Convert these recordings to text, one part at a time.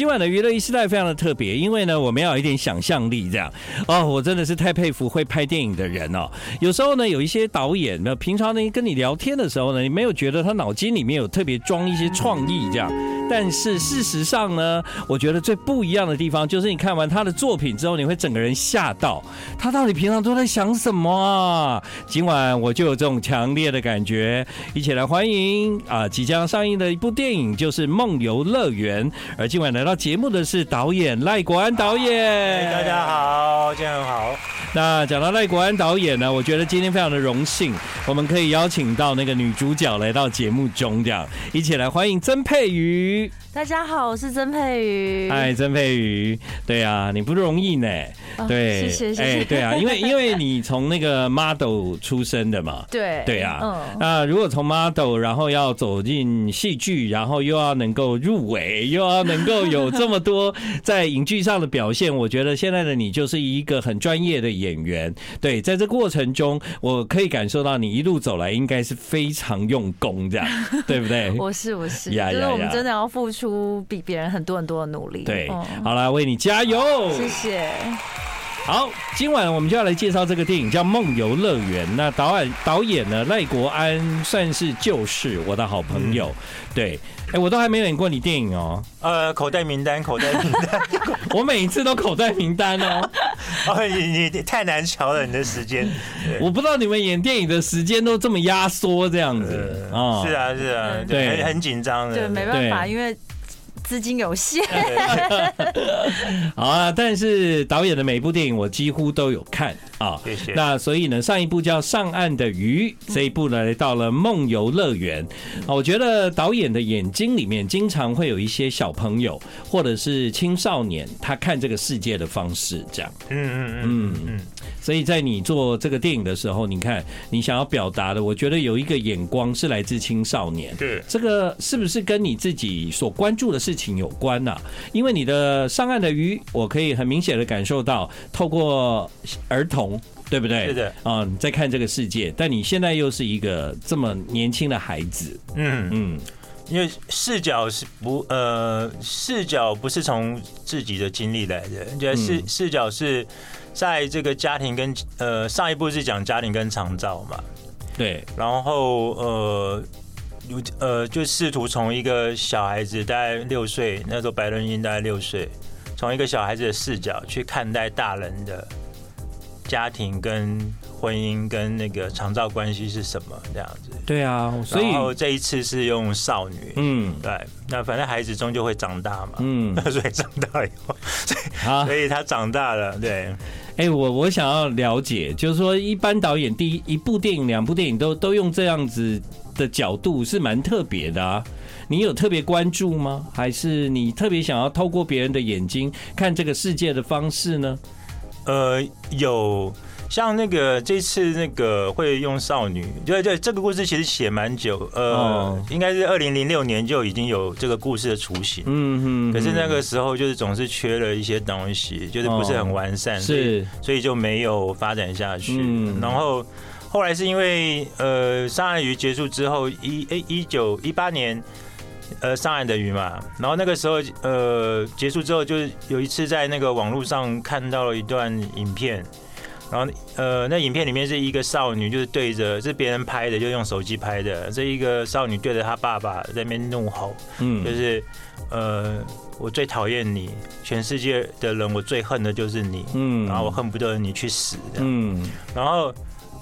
今晚的娱乐一时代非常的特别，因为呢，我们要有一点想象力，这样哦，我真的是太佩服会拍电影的人哦。有时候呢，有一些导演呢，平常呢跟你聊天的时候呢，你没有觉得他脑筋里面有特别装一些创意这样，但是事实上呢，我觉得最不一样的地方就是你看完他的作品之后，你会整个人吓到，他到底平常都在想什么啊？今晚我就有这种强烈的感觉，一起来欢迎啊，即将上映的一部电影就是《梦游乐园》，而今晚来到节目的是导演赖国安导演。大家好，今天好。那讲到赖国安导演呢，我觉得今天非常的荣幸，我们可以邀请到那个女主角来到节目中，这样一起来欢迎曾佩瑜。大家好，我是曾佩瑜。嗨，曾佩瑜，对啊，你不容易呢。哦、对，谢谢谢谢。哎，对啊，因为因为你从那个 model 出身的嘛。对。对啊。嗯。那如果从 model，然后要走进戏剧，然后又要能够入围，又要能够有这么多在影剧上的表现，我觉得现在的你就是一个很专业的演员。对，在这过程中，我可以感受到你一路走来应该是非常用功，这样 对不对？我是我是。呀呀呀。就是我们真的要付出。出比别人很多很多的努力，对，好了，为你加油，谢谢。好，今晚我们就要来介绍这个电影，叫《梦游乐园》。那导演导演呢，赖国安算是就是我的好朋友，对，哎，我都还没演过你电影哦。呃，口袋名单，口袋名单，我每一次都口袋名单哦。哦，你你太难瞧了，你的时间，我不知道你们演电影的时间都这么压缩这样子。啊？是啊，是啊，对，很很紧张的，对，没办法，因为。资金有限，好啊！但是导演的每一部电影我几乎都有看啊。谢谢。那所以呢，上一部叫《上岸的鱼》，这一部呢来到了《梦游乐园》。啊我觉得导演的眼睛里面经常会有一些小朋友或者是青少年他看这个世界的方式，这样。嗯嗯嗯嗯。所以在你做这个电影的时候，你看你想要表达的，我觉得有一个眼光是来自青少年。对，这个是不是跟你自己所关注的事情情有关呐、啊，因为你的上岸的鱼，我可以很明显的感受到，透过儿童，对不对？是的，啊，你在看这个世界，但你现在又是一个这么年轻的孩子，嗯。嗯，因为视角是不呃，视角不是从自己的经历来的，觉得视视角是在这个家庭跟呃上一部是讲家庭跟长照嘛，对，然后呃。呃，就试图从一个小孩子，大概六岁，那时候白伦英大概六岁，从一个小孩子的视角去看待大人的家庭跟婚姻跟那个长照关系是什么这样子。对啊，所以然后这一次是用少女，嗯，对，那反正孩子终究会长大嘛，嗯，所以长大以后，所以所以他长大了，对。哎，我我想要了解，就是说一般导演第一一部电影、两部电影都都用这样子。的角度是蛮特别的啊，你有特别关注吗？还是你特别想要透过别人的眼睛看这个世界的方式呢？呃，有像那个这次那个会用少女，对对，这个故事其实写蛮久，呃，哦、应该是二零零六年就已经有这个故事的雏形，嗯哼，可是那个时候就是总是缺了一些东西，就是不是很完善，是，所以就没有发展下去，嗯、然后。后来是因为呃，上岸鱼结束之后，一诶一九一八年，呃，上岸的鱼嘛，然后那个时候呃结束之后，就是有一次在那个网络上看到了一段影片，然后呃那影片里面是一个少女，就是对着是别人拍的，就用手机拍的，这一个少女对着她爸爸在那边怒吼，嗯，就是呃我最讨厌你，全世界的人我最恨的就是你，嗯，然后我恨不得你去死，嗯，然后。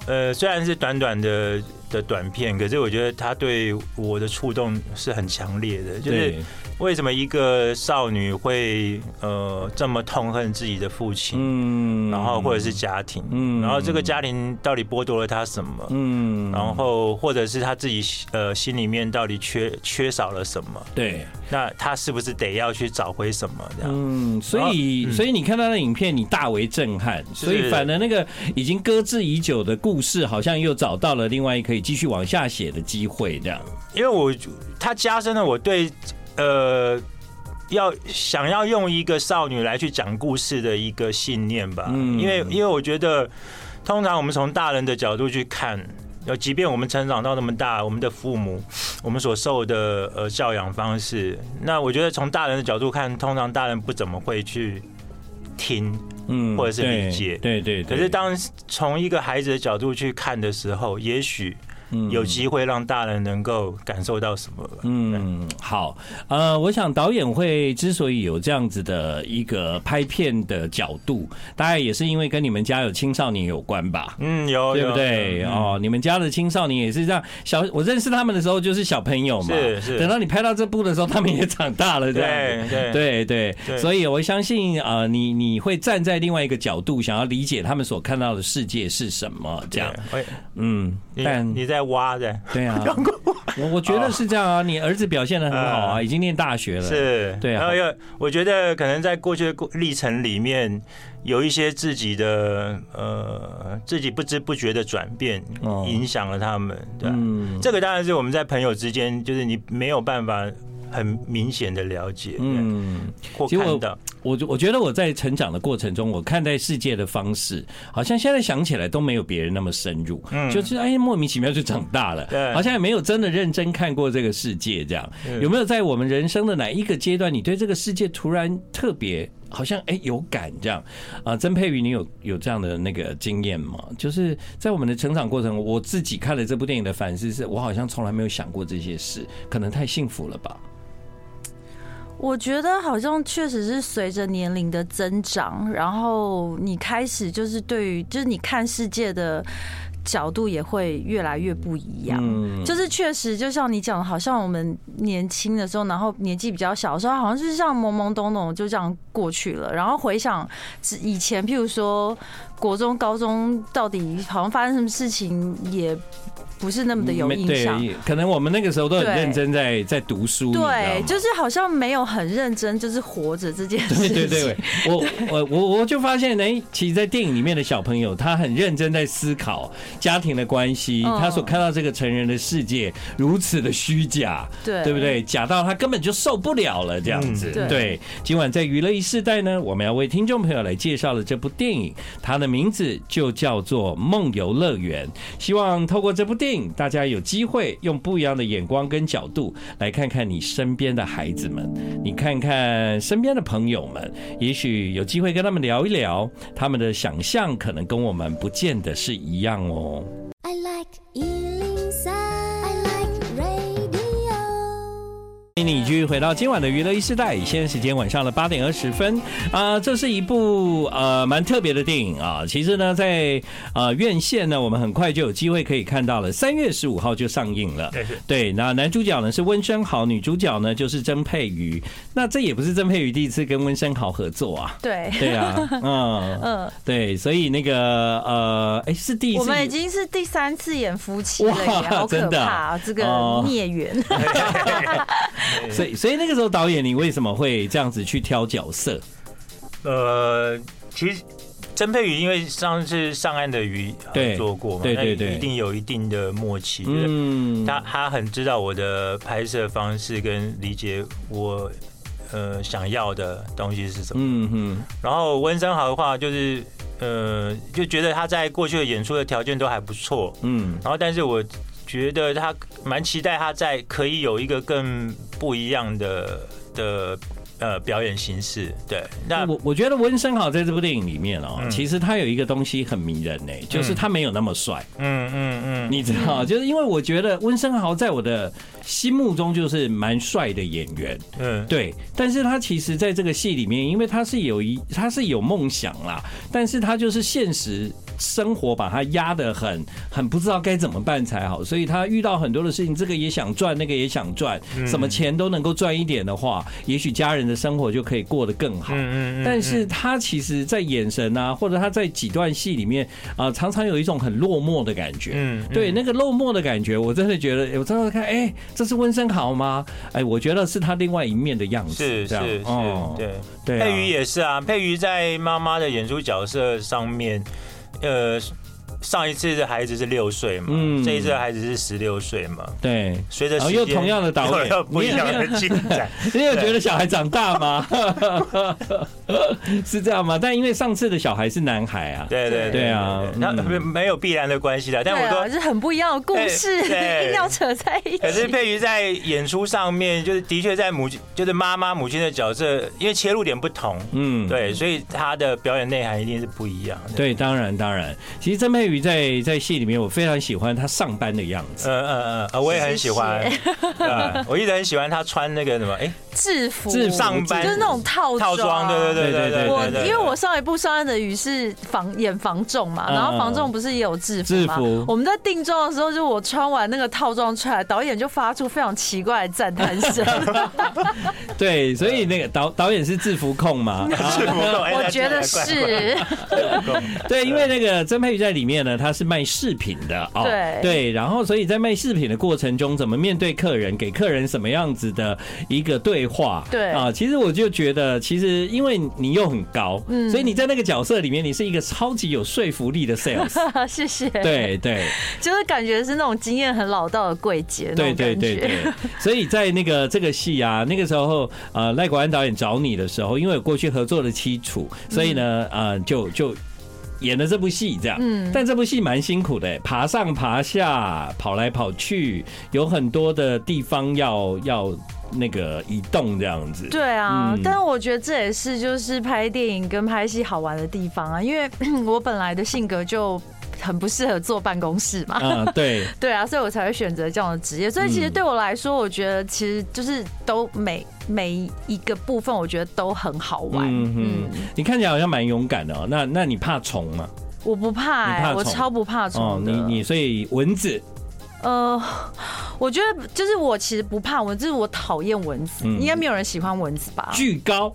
呃，虽然是短短的的短片，可是我觉得他对我的触动是很强烈的，就是。为什么一个少女会呃这么痛恨自己的父亲？嗯，然后或者是家庭，嗯，然后这个家庭到底剥夺了她什么？嗯，然后或者是她自己呃心里面到底缺缺少了什么？对，那她是不是得要去找回什么？这样，嗯，所以所以你看到的影片，你大为震撼，所以反而那个已经搁置已久的故事，好像又找到了另外一可以继续往下写的机会，这样。因为我他加深了我对。呃，要想要用一个少女来去讲故事的一个信念吧，因为因为我觉得，通常我们从大人的角度去看，要即便我们成长到那么大，我们的父母，我们所受的呃教养方式，那我觉得从大人的角度看，通常大人不怎么会去听，嗯，或者是理解，对对。可是当从一个孩子的角度去看的时候，也许。有机会让大人能够感受到什么？嗯，好，呃，我想导演会之所以有这样子的一个拍片的角度，大概也是因为跟你们家有青少年有关吧？嗯，有，对不对？哦，你们家的青少年也是这样。小我认识他们的时候就是小朋友嘛，是是。等到你拍到这部的时候，他们也长大了，这样对对对对。所以我相信，呃，你你会站在另外一个角度，想要理解他们所看到的世界是什么？这样，嗯，但你在。在挖的，对啊，我我觉得是这样啊。你儿子表现的很好啊，已经念大学了，是，对啊。然后又，我觉得可能在过去的历程里面，有一些自己的呃，自己不知不觉的转变，影响了他们。对，这个当然是我们在朋友之间，就是你没有办法。很明显的了解，嗯，或看到。我，我我觉得我在成长的过程中，我看待世界的方式，好像现在想起来都没有别人那么深入，嗯，就是哎莫名其妙就长大了，对，好像也没有真的认真看过这个世界，这样有没有在我们人生的哪一个阶段，你对这个世界突然特别好像哎有感这样啊？曾沛予，你有有这样的那个经验吗？就是在我们的成长过程，我自己看了这部电影的反思是，我好像从来没有想过这些事，可能太幸福了吧。我觉得好像确实是随着年龄的增长，然后你开始就是对于就是你看世界的角度也会越来越不一样。就是确实就像你讲的，好像我们年轻的时候，然后年纪比较小的时候，好像就是像懵懵懂懂就这样过去了。然后回想以前，譬如说国中、高中，到底好像发生什么事情也。不是那么的有印象，可能我们那个时候都很认真在在读书，对，就是好像没有很认真，就是活着这件事情。对对对，我我我我就发现，哎，其实，在电影里面的小朋友，他很认真在思考家庭的关系，他所看到这个成人的世界如此的虚假，对对不对？假到他根本就受不了了，这样子。对，今晚在娱乐一世代呢，我们要为听众朋友来介绍的这部电影，它的名字就叫做《梦游乐园》，希望透过这部电影。大家有机会用不一样的眼光跟角度来看看你身边的孩子们，你看看身边的朋友们，也许有机会跟他们聊一聊，他们的想象可能跟我们不见得是一样哦。I like 欢迎你继续回到今晚的娱乐一世代，现在时间晚上的八点二十分啊，这是一部呃蛮特别的电影啊。其实呢，在呃院线呢，我们很快就有机会可以看到了，三月十五号就上映了。对，那男主角呢是温升豪，女主角呢就是曾沛瑜。那这也不是曾沛瑜第一次跟温升豪合作啊。对，对啊，嗯嗯，对，所以那个呃，哎，是第一次，我们已经是第三次演夫妻了，好可怕啊，这个孽缘。所以，所以那个时候导演，你为什么会这样子去挑角色？呃，其实曾佩宇因为上次上岸的鱼对做过嘛，对对对，一定有一定的默契。嗯，他他很知道我的拍摄方式跟理解我呃想要的东西是什么。嗯哼。然后温生豪的话，就是呃就觉得他在过去的演出的条件都还不错。嗯。然后，但是我。觉得他蛮期待他在可以有一个更不一样的的。呃，表演形式对，那我我觉得温升豪在这部电影里面哦，其实他有一个东西很迷人呢，就是他没有那么帅，嗯嗯嗯，你知道，就是因为我觉得温升豪在我的心目中就是蛮帅的演员，嗯，对，但是他其实在这个戏里面，因为他是有一他是有梦想啦，但是他就是现实生活把他压得很很不知道该怎么办才好，所以他遇到很多的事情，这个也想赚，那个也想赚，什么钱都能够赚一点的话，也许家人的生活就可以过得更好，但是他其实，在眼神啊，或者他在几段戏里面啊，常常有一种很落寞的感觉。嗯，对，那个落寞的感觉，我真的觉得，我真的看，哎，这是温昇豪吗？哎，我觉得是他另外一面的样子。是是是，对对。佩瑜也是啊，佩瑜在妈妈的演出角色上面，呃。上一次的孩子是六岁嘛，嗯，这一次的孩子是十六岁嘛，对，随着又同样的导演，不一样的进展，你有觉得小孩长大吗？是这样吗？但因为上次的小孩是男孩啊，对对对啊，那没有必然的关系的，但我说是很不一样的故事，一定要扯在一起。可是佩瑜在演出上面，就是的确在母亲，就是妈妈母亲的角色，因为切入点不同，嗯，对，所以他的表演内涵一定是不一样的。对，当然当然，其实曾在在戏里面，我非常喜欢他上班的样子。嗯嗯嗯，我也很喜欢。我一直很喜欢他穿那个什么，哎，制服，制服上班就是那种套套装。对对对对对。我因为我上一部《上岸的鱼》是防演防重嘛，然后防重不是也有制服吗？我们在定妆的时候，就我穿完那个套装出来，导演就发出非常奇怪的赞叹声。对，所以那个导导演是制服控嘛？制服控，我觉得是。对，因为那个曾佩瑜在里面呢，他是卖饰品的哦。对对，然后所以在卖饰品的过程中，怎么面对客人，给客人什么样子的一个对话？对啊，其实我就觉得，其实因为你又很高，嗯，所以你在那个角色里面，你是一个超级有说服力的 sales。谢谢。对对，就是感觉是那种经验很老道的柜姐。对对对对。所以在那个这个戏啊，那个时候呃，赖国安导演找你的时候，因为有过去合作的基础，所以呢，呃，就就。演了这部戏，这样，嗯，但这部戏蛮辛苦的，爬上爬下，跑来跑去，有很多的地方要要那个移动这样子。对啊，嗯、但是我觉得这也是就是拍电影跟拍戏好玩的地方啊，因为 我本来的性格就。很不适合坐办公室嘛？嗯，对，对啊，所以我才会选择这样的职业。所以其实对我来说，我觉得其实就是都每每一个部分，我觉得都很好玩。嗯嗯，你看起来好像蛮勇敢的哦。那那你怕虫吗？我不怕，哎，我超不怕虫的。你你所以蚊子？呃，我觉得就是我其实不怕蚊子，就是我讨厌蚊子。应该没有人喜欢蚊子吧？巨高。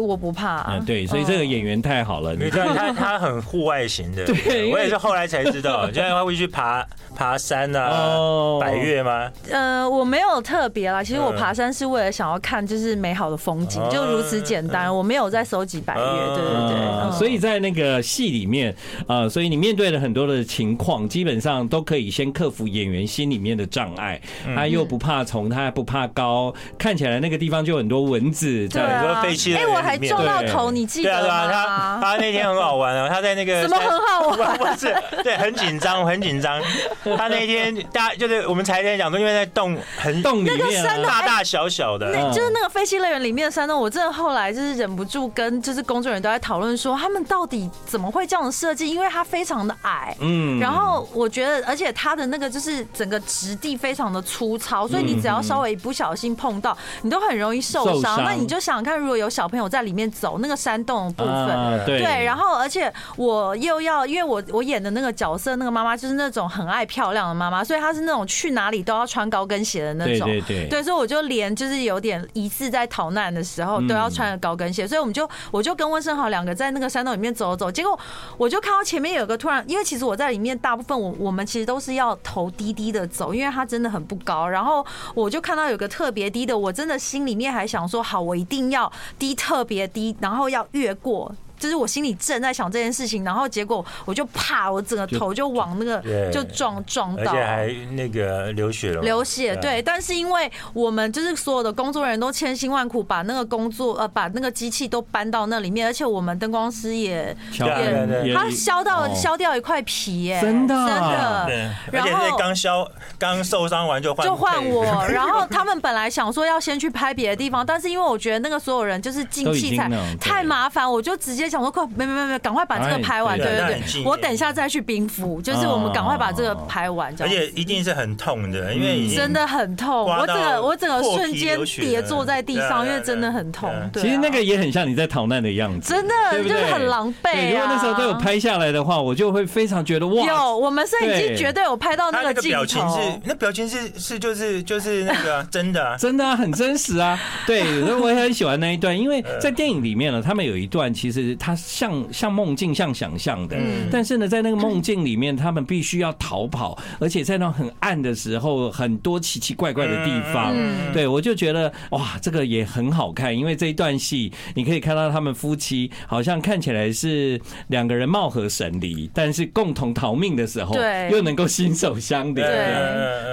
我不怕，嗯，对，所以这个演员太好了。你看他，他很户外型的。对，我也是后来才知道，现在他会去爬爬山啊，百越吗？呃，我没有特别啦。其实我爬山是为了想要看，就是美好的风景，就如此简单。我没有在收集百越，对对对。所以在那个戏里面，呃，所以你面对了很多的情况，基本上都可以先克服演员心里面的障碍。他又不怕虫，他还不怕高，看起来那个地方就很多蚊子，对啊，废弃的。还撞到头，你记得吗？对啊，他他那天很好玩哦，他在那个 什么很好玩？不是，对，很紧张，很紧张。他那天大家就是我们才天讲说，因为在洞很洞里面，大大小小的，就是那个废弃乐园里面的山洞。我真的后来就是忍不住跟就是工作人员都在讨论说，他们到底怎么会这样的设计？因为它非常的矮，嗯，然后我觉得，而且它的那个就是整个质地非常的粗糙，所以你只要稍微一不小心碰到，你都很容易受伤。那你就想想看，如果有小朋友。在里面走那个山洞的部分，啊、对，对，然后而且我又要，因为我我演的那个角色，那个妈妈就是那种很爱漂亮的妈妈，所以她是那种去哪里都要穿高跟鞋的那种，对对对，对，所以我就连就是有点疑似在逃难的时候都要穿着高跟鞋，所以我们就我就跟温生豪两个在那个山洞里面走走，结果我就看到前面有个突然，因为其实我在里面大部分我我们其实都是要头低低的走，因为它真的很不高，然后我就看到有个特别低的，我真的心里面还想说好，我一定要低特。别低，然后要越过。就是我心里正在想这件事情，然后结果我就怕，我整个头就往那个就撞撞到，而且还那个流血了。流血，对。但是因为我们就是所有的工作人员都千辛万苦把那个工作呃把那个机器都搬到那里面，而且我们灯光师也也他削到削掉一块皮耶，真的真的。然后刚削刚受伤完就换就换我，然后他们本来想说要先去拍别的地方，但是因为我觉得那个所有人就是进器材太麻烦，我就直接。想说快，没没没没，赶快把这个拍完。对对对，我等一下再去冰敷，就是我们赶快把这个拍完。而且一定是很痛的，因为真的很痛。我整个我整个瞬间跌坐在地上，因为真的很痛。其实那个也很像你在逃难的样子，真的就是很狼狈。如果那时候都有拍下来的话，我就会非常觉得哇。有，我们摄影机绝对有拍到那个镜头。表情是那表情是是就是就是那个 真的真的很真实啊。对，所以我也很喜欢那一段，因为 在电影里面呢，他们有一段其实。它像像梦境，像想象的。但是呢，在那个梦境里面，他们必须要逃跑，而且在那很暗的时候，很多奇奇怪怪的地方。对，我就觉得哇，这个也很好看，因为这一段戏你可以看到他们夫妻好像看起来是两个人貌合神离，但是共同逃命的时候，对，又能够心手相连。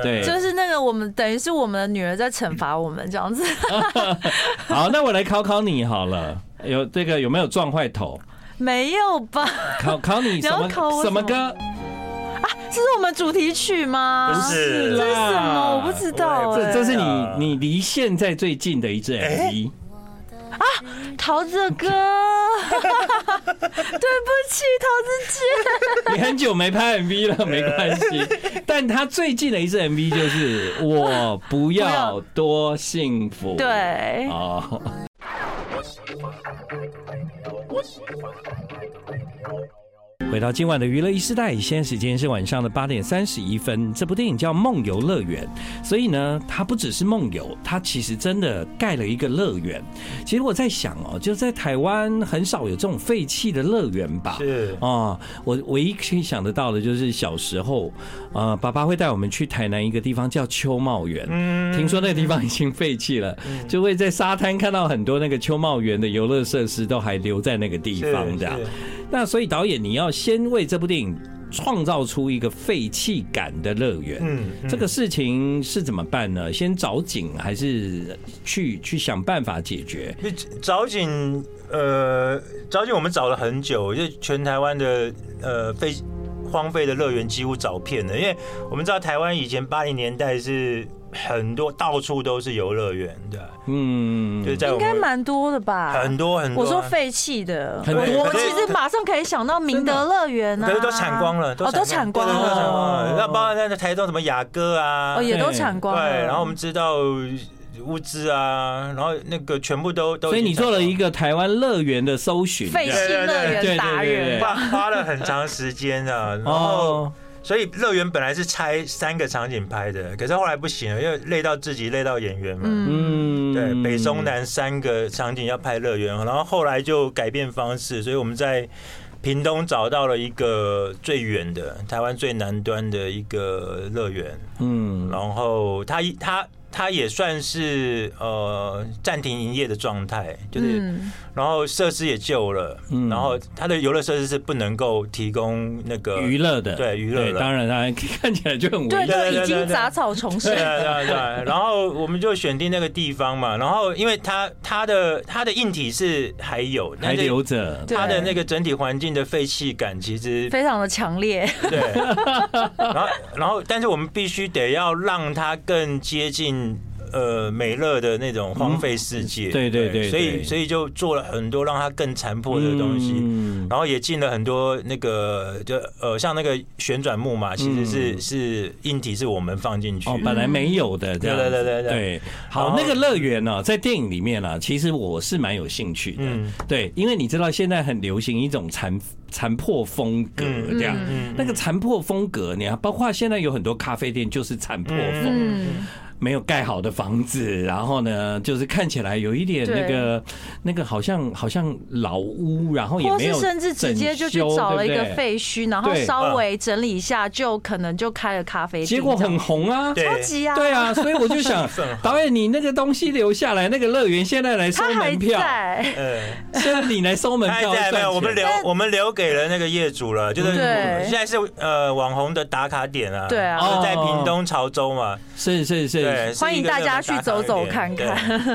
对，就是那个我们等于是我们的女儿在惩罚我们这样子。好，那我来考考你好了，有这个有没有撞坏头？没有吧？考考你 什么什么歌啊？这是我们主题曲吗？不是，这是什么？我不知道。这这是你你离现在最近的一支 MV。啊，桃子哥，对不起，桃子姐，你很久没拍 MV 了，没关系。但他最近的一支 MV 就是《我不要多幸福》。对，哦。like the radio. What she? I like the radio. 回到今晚的娱乐一时代，现在时间是晚上的八点三十一分。这部电影叫《梦游乐园》，所以呢，它不只是梦游，它其实真的盖了一个乐园。其实我在想哦，就在台湾很少有这种废弃的乐园吧？是啊，我唯一可以想得到的就是小时候，呃，爸爸会带我们去台南一个地方叫秋茂园。嗯，听说那个地方已经废弃了，就会在沙滩看到很多那个秋茂园的游乐设施都还留在那个地方的。那所以导演你要先为这部电影创造出一个废弃感的乐园，嗯，这个事情是怎么办呢？先找景还是去去想办法解决？找景，呃，找景我们找了很久，就全台湾的呃废荒废的乐园几乎找遍了，因为我们知道台湾以前八零年代是。很多到处都是游乐园的，嗯，就在应该蛮多的吧，很多很多。我说废弃的，很多。我其实马上可以想到明德乐园啊，可是都铲光了，哦，都铲光了。那包括在台中什么雅阁啊，哦，也都铲光了。对，然后我们知道物资啊，然后那个全部都都。所以你做了一个台湾乐园的搜寻，废弃乐园达人，花花了很长时间啊，然后。所以乐园本来是拆三个场景拍的，可是后来不行了，因为累到自己，累到演员嘛。嗯，对，北中南三个场景要拍乐园，然后后来就改变方式，所以我们在屏东找到了一个最远的台湾最南端的一个乐园。嗯，然后他他。它也算是呃暂停营业的状态，就是，然后设施也旧了，然后它的游乐设施是不能够提供那个娱乐的，对娱乐的，当然当然看起来就很对，就已经杂草丛生，对对对。然后我们就选定那个地方嘛，然后因为它它的它的硬体是还有还留着，它的那个整体环境的废弃感其实非常的强烈，对。然后然后但是我们必须得要让它更接近。呃，美乐的那种荒废世界，对对对，所以所以就做了很多让它更残破的东西，然后也进了很多那个就呃，像那个旋转木马，其实是是硬体是我们放进去，本来没有的，对对对对对。好，那个乐园呢，在电影里面呢，其实我是蛮有兴趣的，对，因为你知道现在很流行一种残残破风格这样，那个残破风格，你看，包括现在有很多咖啡店就是残破风。没有盖好的房子，然后呢，就是看起来有一点那个那个好像好像老屋，然后也没有，甚至直接就去找了一个废墟，然后稍微整理一下，就可能就开了咖啡店，结果很红啊，超级啊，对啊，所以我就想，导演你那个东西留下来，那个乐园现在来收门票，嗯，现在。你来收门票，没有，我们留我们留给了那个业主了，就是现在是呃网红的打卡点啊，对啊，在屏东潮州嘛，是是是。欢迎大家去走走看看。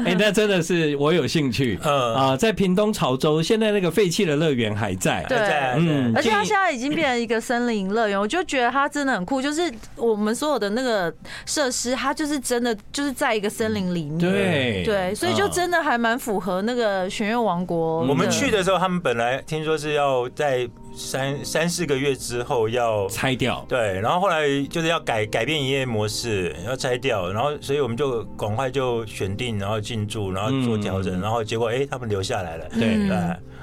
哎，那真的是我有兴趣。嗯啊，在屏东潮州，现在那个废弃的乐园还在。对，嗯，而且它现在已经变成一个森林乐园，我就觉得它真的很酷。就是我们所有的那个设施，它就是真的就是在一个森林里面。对对，所以就真的还蛮符合那个玄月王国。我们去的时候，他们本来听说是要在。三三四个月之后要拆掉，对，然后后来就是要改改变营业模式，要拆掉，然后所以我们就赶快就选定，然后进驻，然后做调整，然后结果哎，他们留下来了，对。对。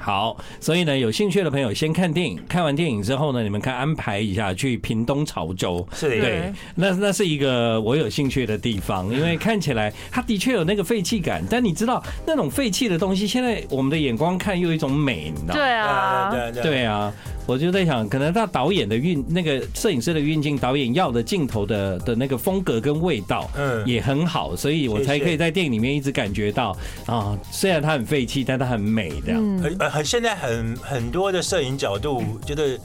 好，所以呢，有兴趣的朋友先看电影，看完电影之后呢，你们看安排一下去屏东潮州。是的，对，那那是一个我有兴趣的地方，因为看起来它的确有那个废弃感，但你知道那种废弃的东西，现在我们的眼光看又有一种美，你知道吗？对啊，对啊。我就在想，可能他导演的运那个摄影师的运镜，导演要的镜头的的那个风格跟味道，嗯，也很好，所以我才可以在电影里面一直感觉到啊，虽然它很废弃，但它很美这样。很很现在很很多的摄影角度，觉得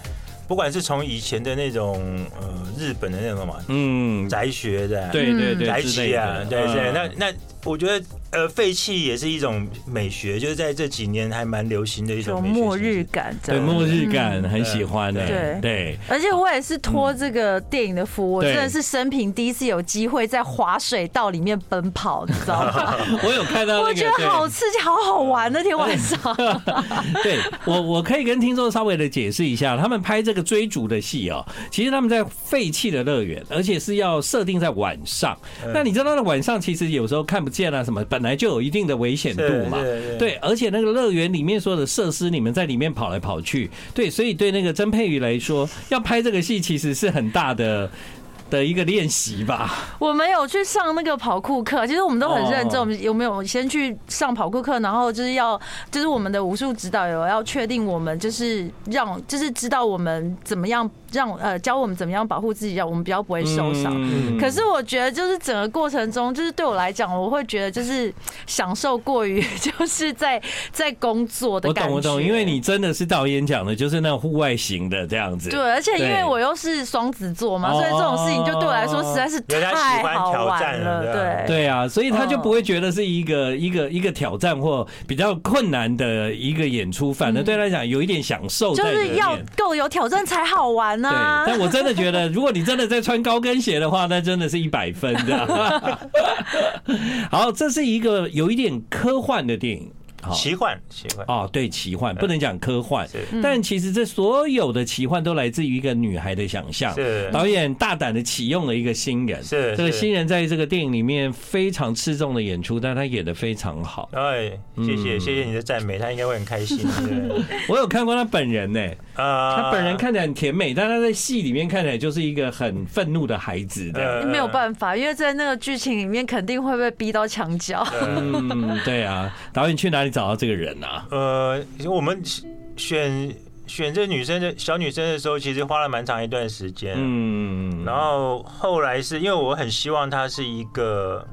不管是从以前的那种呃日本的那种嘛，嗯，宅学的，对对对，宅系啊，对对，那那我觉得。呃，废弃也是一种美学，就是在这几年还蛮流行的一种末日感，对末日感很喜欢的，对对。而且我也是托这个电影的福，我真的是生平第一次有机会在滑水道里面奔跑，你知道吗？我有看到，我觉得好刺激，好好玩那天晚上。对 我，我可以跟听众稍微的解释一下，他们拍这个追逐的戏哦，其实他们在废弃的乐园，而且是要设定在晚上。那你知道，那晚上其实有时候看不见啊，什么？本来就有一定的危险度嘛，对，而且那个乐园里面所有的设施，你们在里面跑来跑去，对，所以对那个曾佩瑜来说，要拍这个戏其实是很大的。的一个练习吧。我们有去上那个跑酷课，其实我们都很认真。我们有没有先去上跑酷课？然后就是要，就是我们的武术指导有要确定我们就是让，就是知道我们怎么样让呃教我们怎么样保护自己，让我们比较不会受伤。可是我觉得就是整个过程中，就是对我来讲，我会觉得就是享受过于 就是在在工作的感觉。我懂我懂，因为你真的是导演讲的，就是那种户外型的这样子。对，而且因为我又是双子座嘛，所以这种事情。就对我来说实在是太好玩了，对对啊，所以他就不会觉得是一个一个一个挑战或比较困难的一个演出，反而对他来讲有一点享受，就是要够有挑战才好玩呢。对，但我真的觉得，如果你真的在穿高跟鞋的话，那真的是一百分的。好，这是一个有一点科幻的电影。奇幻，奇幻哦，对，奇幻不能讲科幻，但其实这所有的奇幻都来自于一个女孩的想象。是导演大胆的启用了一个新人，是这个新人在这个电影里面非常吃重的演出，但他演的非常好。哎，谢谢谢谢你的赞美，他应该会很开心。我有看过他本人呢，啊，他本人看起来很甜美，但他在戏里面看起来就是一个很愤怒的孩子。没有办法，因为在那个剧情里面肯定会被逼到墙角。嗯，对啊，导演去哪里？找到这个人啊？呃，我们选选这女生的小女生的时候，其实花了蛮长一段时间。嗯，然后后来是因为我很希望她是一个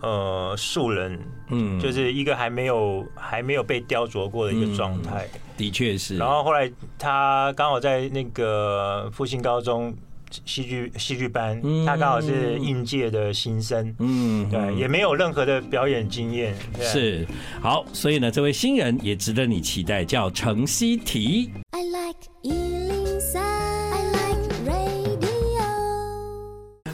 呃素人，嗯，就是一个还没有还没有被雕琢过的一个状态。的确是。然后后来她刚好在那个复兴高中。戏剧戏剧班，他刚好是应届的新生，嗯，对，也没有任何的表演经验，是。好，所以呢，这位新人也值得你期待，叫程希提。I like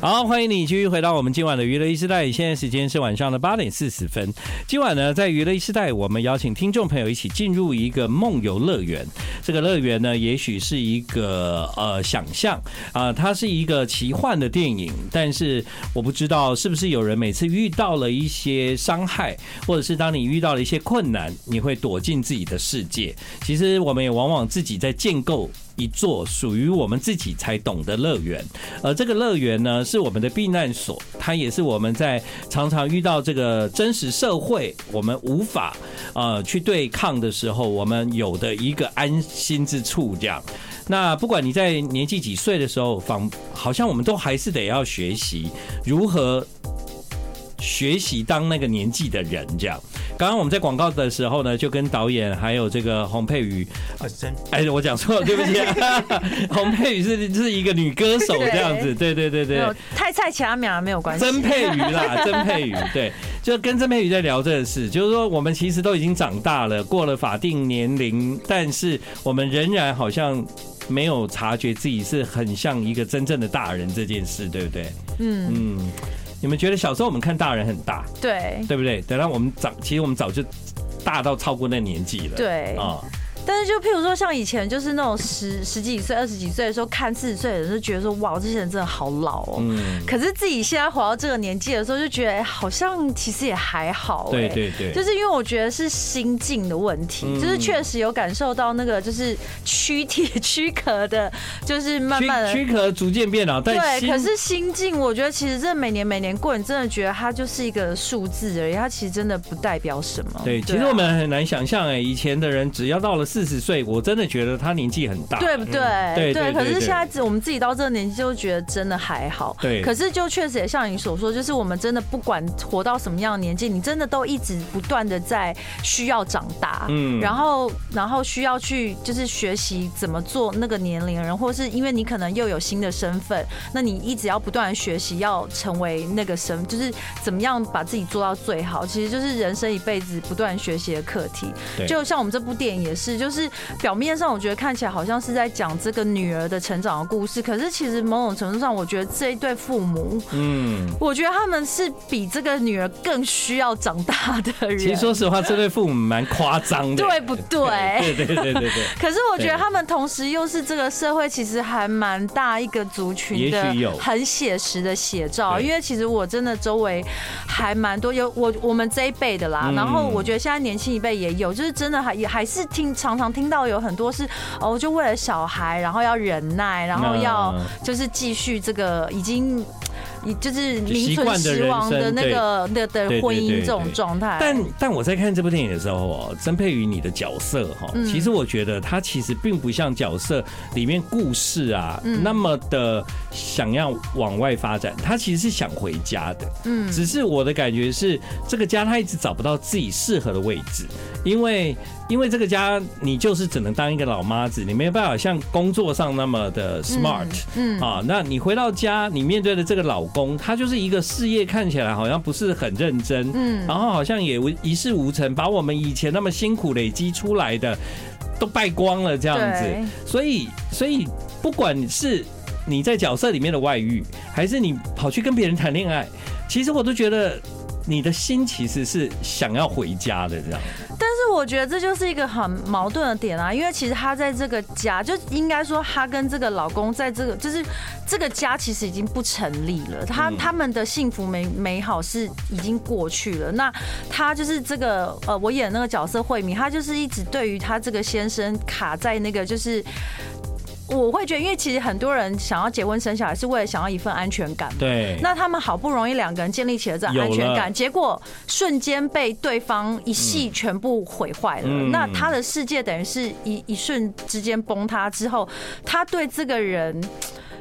好，欢迎你继续回到我们今晚的娱乐一时代。现在时间是晚上的八点四十分。今晚呢，在娱乐一时代，我们邀请听众朋友一起进入一个梦游乐园。这个乐园呢，也许是一个呃想象啊，它是一个奇幻的电影。但是我不知道是不是有人每次遇到了一些伤害，或者是当你遇到了一些困难，你会躲进自己的世界。其实我们也往往自己在建构。一座属于我们自己才懂的乐园，而这个乐园呢，是我们的避难所，它也是我们在常常遇到这个真实社会，我们无法呃去对抗的时候，我们有的一个安心之处。这样，那不管你在年纪几岁的时候，仿好像我们都还是得要学习如何。学习当那个年纪的人，这样。刚刚我们在广告的时候呢，就跟导演还有这个洪佩瑜，哎，我讲错了，对不起。洪佩瑜是是一个女歌手，这样子，对对对对。太菜其他名没有关系。曾佩瑜啦，曾佩瑜，对，就跟曾佩瑜在聊这个事，就是说我们其实都已经长大了，过了法定年龄，但是我们仍然好像没有察觉自己是很像一个真正的大人这件事，对不对？嗯嗯。你们觉得小时候我们看大人很大，对，对不对？等到我们长，其实我们早就大到超过那年纪了，对啊。但是就譬如说，像以前就是那种十十几岁、二十几岁的时候，看四十岁的人就觉得说，哇，这些人真的好老哦。嗯。可是自己现在活到这个年纪的时候，就觉得好像其实也还好。对对对。就是因为我觉得是心境的问题，就是确实有感受到那个就是躯体躯壳的，就是慢慢的躯壳逐渐变老。对。可是心境，我觉得其实这每年每年过，你真的觉得它就是一个数字而已，它其实真的不代表什么。对，其实我们很难想象哎，以前的人只要到了四十岁，我真的觉得他年纪很大，对不对？对对。可是现在我们自己到这个年纪，就觉得真的还好。对。可是就确实也像你所说，就是我们真的不管活到什么样的年纪，你真的都一直不断的在需要长大，嗯，然后然后需要去就是学习怎么做那个年龄人，或是因为你可能又有新的身份，那你一直要不断的学习，要成为那个身，就是怎么样把自己做到最好，其实就是人生一辈子不断学习的课题。就像我们这部电影也是，就是表面上我觉得看起来好像是在讲这个女儿的成长的故事，可是其实某种程度上，我觉得这一对父母，嗯，我觉得他们是比这个女儿更需要长大的人。其实说实话，这对父母蛮夸张的，对不对？对对对对对。可是我觉得他们同时又是这个社会其实还蛮大一个族群的，很写实的写照。因为其实我真的周围还蛮多有我我们这一辈的啦，然后我觉得现在年轻一辈也有，就是真的还也还是听常常常听到有很多是哦，就为了小孩，然后要忍耐，然后要就是继续这个已经。你就是名存实亡的那个的的婚姻这种状态。但但我在看这部电影的时候哦，曾佩瑜你的角色哈，其实我觉得他其实并不像角色里面故事啊那么的想要往外发展，他其实是想回家的。嗯，只是我的感觉是这个家他一直找不到自己适合的位置，因为。因为这个家，你就是只能当一个老妈子，你没有办法像工作上那么的 smart，嗯啊，那你回到家，你面对的这个老公，他就是一个事业看起来好像不是很认真，嗯，然后好像也一事无成，把我们以前那么辛苦累积出来的都败光了这样子，所以，所以不管是你在角色里面的外遇，还是你跑去跟别人谈恋爱，其实我都觉得。你的心其实是想要回家的，这样。我觉得这就是一个很矛盾的点啊，因为其实他在这个家，就应该说他跟这个老公在这个，就是这个家其实已经不成立了。他他们的幸福美美好是已经过去了。那他就是这个呃，我演那个角色慧敏，他就是一直对于他这个先生卡在那个就是。我会觉得，因为其实很多人想要结婚生小孩，是为了想要一份安全感。对。那他们好不容易两个人建立起了这样安全感，结果瞬间被对方一系全部毁坏了。那他的世界等于是一一瞬之间崩塌之后，他对这个人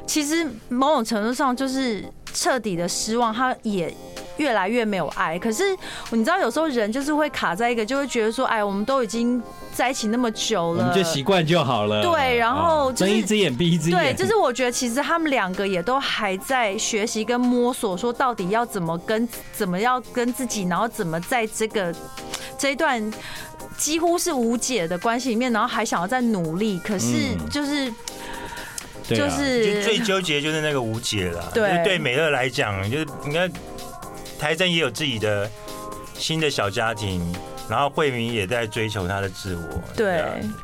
其实某种程度上就是彻底的失望，他也越来越没有爱。可是你知道，有时候人就是会卡在一个，就会觉得说，哎，我们都已经。在一起那么久了，我们就习惯就好了。对，然后睁一只眼闭一只眼。对，就是我觉得其实他们两个也都还在学习跟摸索，说到底要怎么跟怎么要跟自己，然后怎么在这个这一段几乎是无解的关系里面，然后还想要再努力。可是就是就是最纠结就是那个无解了。对，对美乐来讲，就是应该台珍也有自己的新的小家庭。然后慧敏也在追求他的自我。对，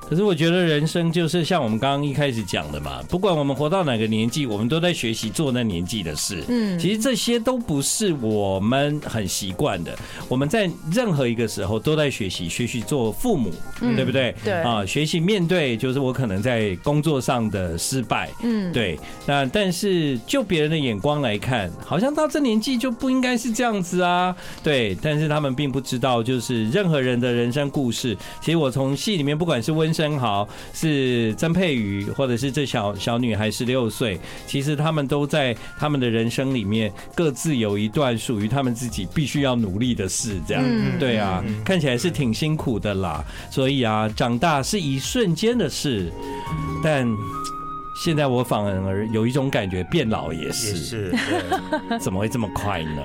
可是我觉得人生就是像我们刚刚一开始讲的嘛，不管我们活到哪个年纪，我们都在学习做那年纪的事。嗯，其实这些都不是我们很习惯的。我们在任何一个时候都在学习，学习做父母，对不对？对啊，学习面对就是我可能在工作上的失败。嗯，对。那但是就别人的眼光来看，好像到这年纪就不应该是这样子啊。对，但是他们并不知道，就是任何。人的人生故事，其实我从戏里面，不管是温生豪、是曾佩瑜，或者是这小小女孩十六岁，其实他们都在他们的人生里面各自有一段属于他们自己必须要努力的事，这样，对啊，看起来是挺辛苦的啦。所以啊，长大是一瞬间的事，但现在我反而有一种感觉，变老也是，也是，怎么会这么快呢？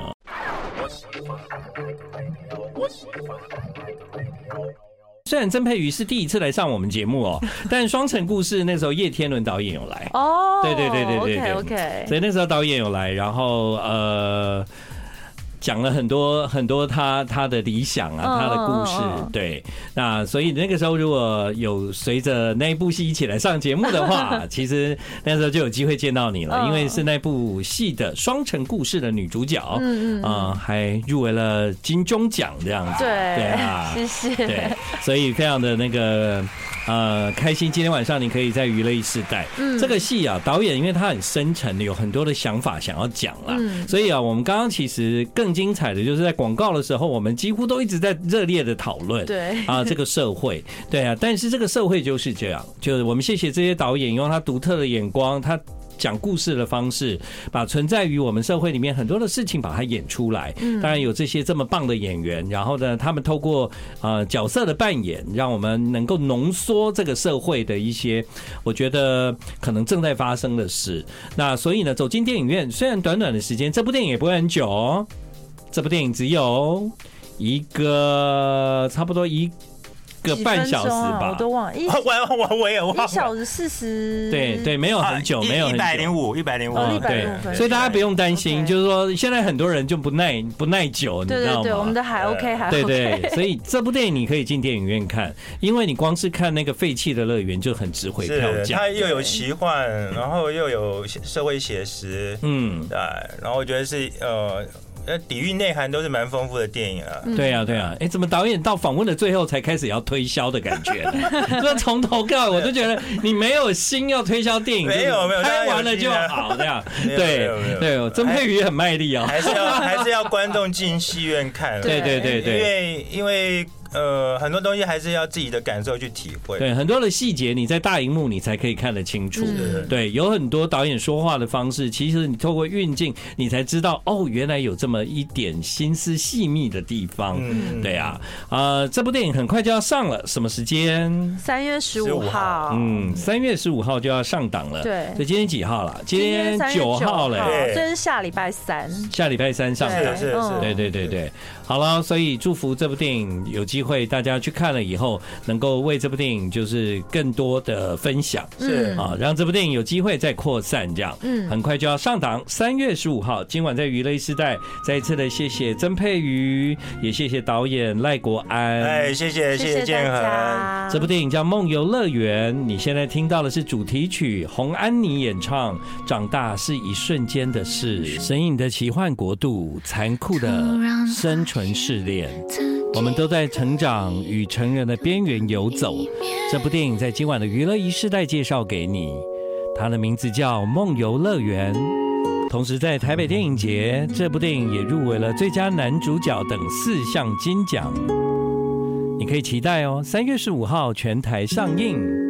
虽然曾佩瑜是第一次来上我们节目哦，但《双城故事》那时候叶天伦导演有来哦，对对对对对对，所以那时候导演有来，然后呃。讲了很多很多他他的理想啊，他的故事。对，那所以那个时候如果有随着那一部戏一起来上节目的话，其实那时候就有机会见到你了，因为是那部戏的双城故事的女主角，嗯嗯，啊，还入围了金钟奖这样子。对，对啊，谢谢。对，所以非常的那个。呃，开心！今天晚上你可以在娱乐一世代。嗯，这个戏啊，导演因为他很深沉，有很多的想法想要讲啦。嗯，所以啊，我们刚刚其实更精彩的就是在广告的时候，我们几乎都一直在热烈的讨论。对啊，这个社会，对啊，但是这个社会就是这样，就是我们谢谢这些导演用他独特的眼光，他。讲故事的方式，把存在于我们社会里面很多的事情把它演出来。当然有这些这么棒的演员，然后呢，他们透过呃角色的扮演，让我们能够浓缩这个社会的一些，我觉得可能正在发生的事。那所以呢，走进电影院，虽然短短的时间，这部电影也不会很久哦。这部电影只有一个差不多一。个半小时吧，我都忘了。我我我我也忘了。一小时四十。对对，没有很久，没有一百零五，一百零五。对，所以大家不用担心，就是说现在很多人就不耐不耐久，你知道吗？对，我们的还 OK，还 OK。对对，所以这部电影你可以进电影院看，因为你光是看那个废弃的乐园就很值回票价。它又有奇幻，然后又有社会写实，嗯，对，然后我觉得是呃。呃，底蕴内涵都是蛮丰富的电影啊。对呀，对呀。哎，怎么导演到访问的最后才开始要推销的感觉呢？这从头到尾我都觉得你没有心要推销电影，没有没有，拍完了就好这样。对对，曾佩瑜很卖力哦，还是要还是要观众进戏院看。对对对对，因为因为。呃，很多东西还是要自己的感受去体会。对，很多的细节你在大荧幕你才可以看得清楚。嗯、对，有很多导演说话的方式，其实你透过运镜，你才知道哦，原来有这么一点心思细密的地方。嗯，对啊。呃，这部电影很快就要上了，什么时间？三月十五号。嗯，三月十五号就要上档了。对。所以今天几号了？今天九号了。对，这是下礼拜三。下礼拜三上档。是是是。对对对对。好了，所以祝福这部电影有机会，大家去看了以后，能够为这部电影就是更多的分享，是。啊，让这部电影有机会再扩散，这样，嗯，很快就要上档，三月十五号，今晚在娱乐时代，再一次的谢谢曾佩瑜，也谢谢导演赖国安，哎，谢谢谢谢建恒，这部电影叫《梦游乐园》，你现在听到的是主题曲，洪安妮演唱，《长大是一瞬间的事》，神隐的奇幻国度，残酷的生存。试炼，我们都在成长与成人的边缘游走。这部电影在今晚的娱乐一世代介绍给你，它的名字叫《梦游乐园》。同时，在台北电影节，这部电影也入围了最佳男主角等四项金奖。你可以期待哦，三月十五号全台上映。